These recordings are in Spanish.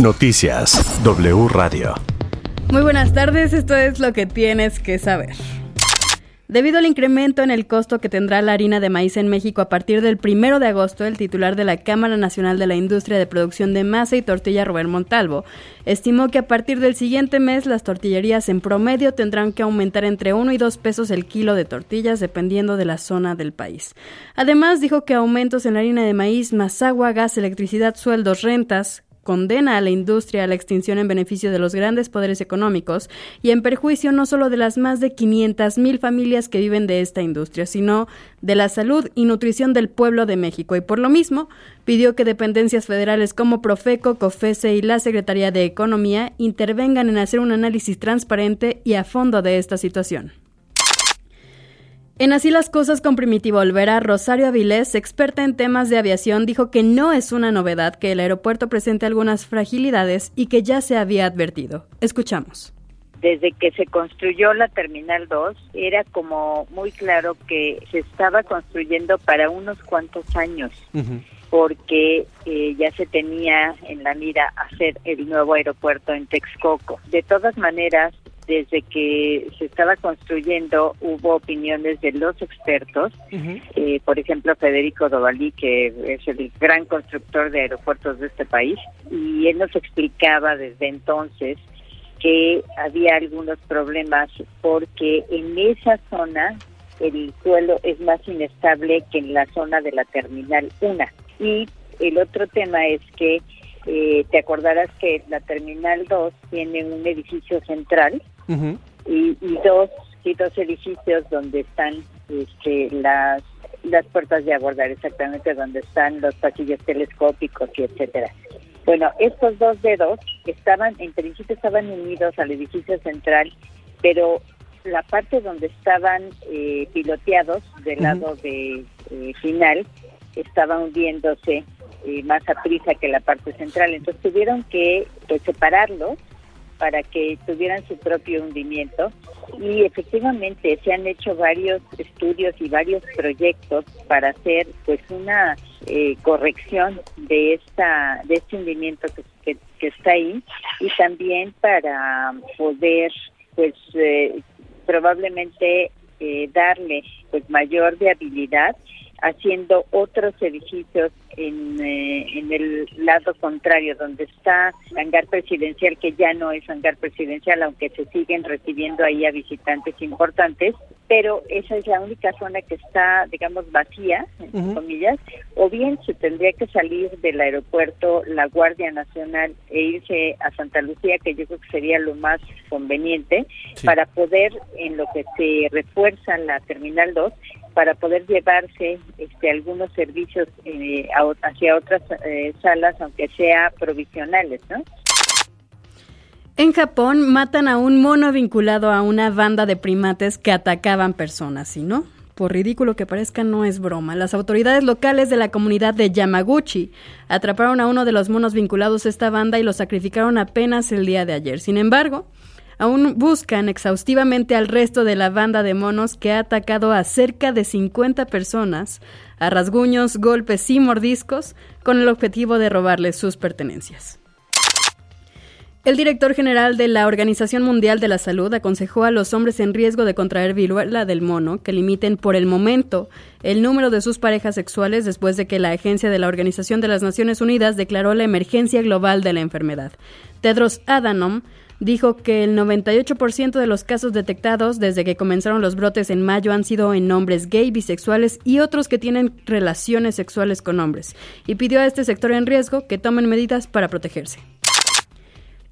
Noticias W Radio. Muy buenas tardes, esto es lo que tienes que saber. Debido al incremento en el costo que tendrá la harina de maíz en México a partir del primero de agosto, el titular de la Cámara Nacional de la Industria de Producción de Masa y Tortilla, Robert Montalvo, estimó que a partir del siguiente mes las tortillerías en promedio tendrán que aumentar entre 1 y 2 pesos el kilo de tortillas dependiendo de la zona del país. Además, dijo que aumentos en la harina de maíz, más agua, gas, electricidad, sueldos, rentas, condena a la industria a la extinción en beneficio de los grandes poderes económicos y en perjuicio no solo de las más de 500.000 familias que viven de esta industria, sino de la salud y nutrición del pueblo de México. Y por lo mismo, pidió que dependencias federales como Profeco, COFESE y la Secretaría de Economía intervengan en hacer un análisis transparente y a fondo de esta situación. En Así las cosas con Primitivo Olvera, Rosario Avilés, experta en temas de aviación, dijo que no es una novedad que el aeropuerto presente algunas fragilidades y que ya se había advertido. Escuchamos. Desde que se construyó la Terminal 2, era como muy claro que se estaba construyendo para unos cuantos años. porque eh, ya se tenía en la mira hacer el nuevo aeropuerto en Texcoco. De todas maneras, desde que se estaba construyendo hubo opiniones de los expertos, eh, por ejemplo Federico Dovalí, que es el gran constructor de aeropuertos de este país, y él nos explicaba desde entonces que había algunos problemas porque en esa zona el suelo es más inestable que en la zona de la terminal 1. Y el otro tema es que eh, te acordarás que la Terminal 2 tiene un edificio central y, dos y dos edificios donde están este, las las puertas de abordar exactamente donde están los pasillos telescópicos y etcétera. Bueno, estos dos dedos estaban, en principio estaban unidos al edificio central, pero la parte donde estaban eh, piloteados del lado de eh, final estaban hundiéndose eh, más a prisa que la parte central. Entonces tuvieron que pues, separarlos para que tuvieran su propio hundimiento. Y efectivamente se han hecho varios estudios y varios proyectos para hacer pues una eh, corrección de esta de este hundimiento que, que, está ahí. Y también para poder pues eh, probablemente eh, darle pues mayor viabilidad haciendo otros edificios en, eh, en el lado contrario, donde está hangar presidencial, que ya no es hangar presidencial, aunque se siguen recibiendo ahí a visitantes importantes, pero esa es la única zona que está, digamos, vacía, entre comillas, o bien se tendría que salir del aeropuerto la Guardia Nacional e irse a Santa Lucía, que yo creo que sería lo más conveniente, para poder, en lo que se refuerza la Terminal 2, para poder llevarse este, algunos servicios eh, hacia otras eh, salas, aunque sea provisionales, ¿no? En Japón matan a un mono vinculado a una banda de primates que atacaban personas, ¿sí no? Por ridículo que parezca, no es broma. Las autoridades locales de la comunidad de Yamaguchi atraparon a uno de los monos vinculados a esta banda y lo sacrificaron apenas el día de ayer. Sin embargo, aún buscan exhaustivamente al resto de la banda de monos que ha atacado a cerca de 50 personas a rasguños, golpes y mordiscos con el objetivo de robarles sus pertenencias. El director general de la Organización Mundial de la Salud aconsejó a los hombres en riesgo de contraer viruela del mono que limiten por el momento el número de sus parejas sexuales después de que la agencia de la Organización de las Naciones Unidas declaró la emergencia global de la enfermedad. Tedros Adhanom dijo que el 98% de los casos detectados desde que comenzaron los brotes en mayo han sido en hombres gay, bisexuales y otros que tienen relaciones sexuales con hombres, y pidió a este sector en riesgo que tomen medidas para protegerse.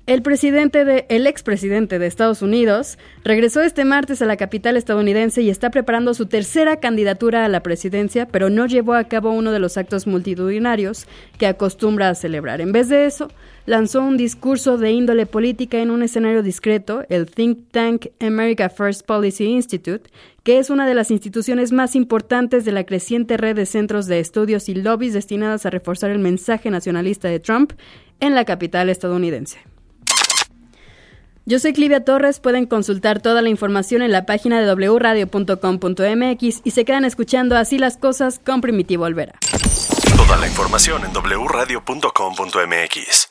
El presidente de, el expresidente de Estados Unidos regresó este martes a la capital estadounidense y está preparando su tercera candidatura a la presidencia, pero no llevó a cabo uno de los actos multitudinarios que acostumbra a celebrar. En vez de eso, lanzó un discurso de índole política en un escenario discreto, el think tank America First Policy Institute, que es una de las instituciones más importantes de la creciente red de centros de estudios y lobbies destinadas a reforzar el mensaje nacionalista de Trump en la capital estadounidense. Yo soy Clivia Torres, pueden consultar toda la información en la página de wradio.com.mx y se quedan escuchando así las cosas con Primitivo Olvera. Toda la información en wradio.com.mx.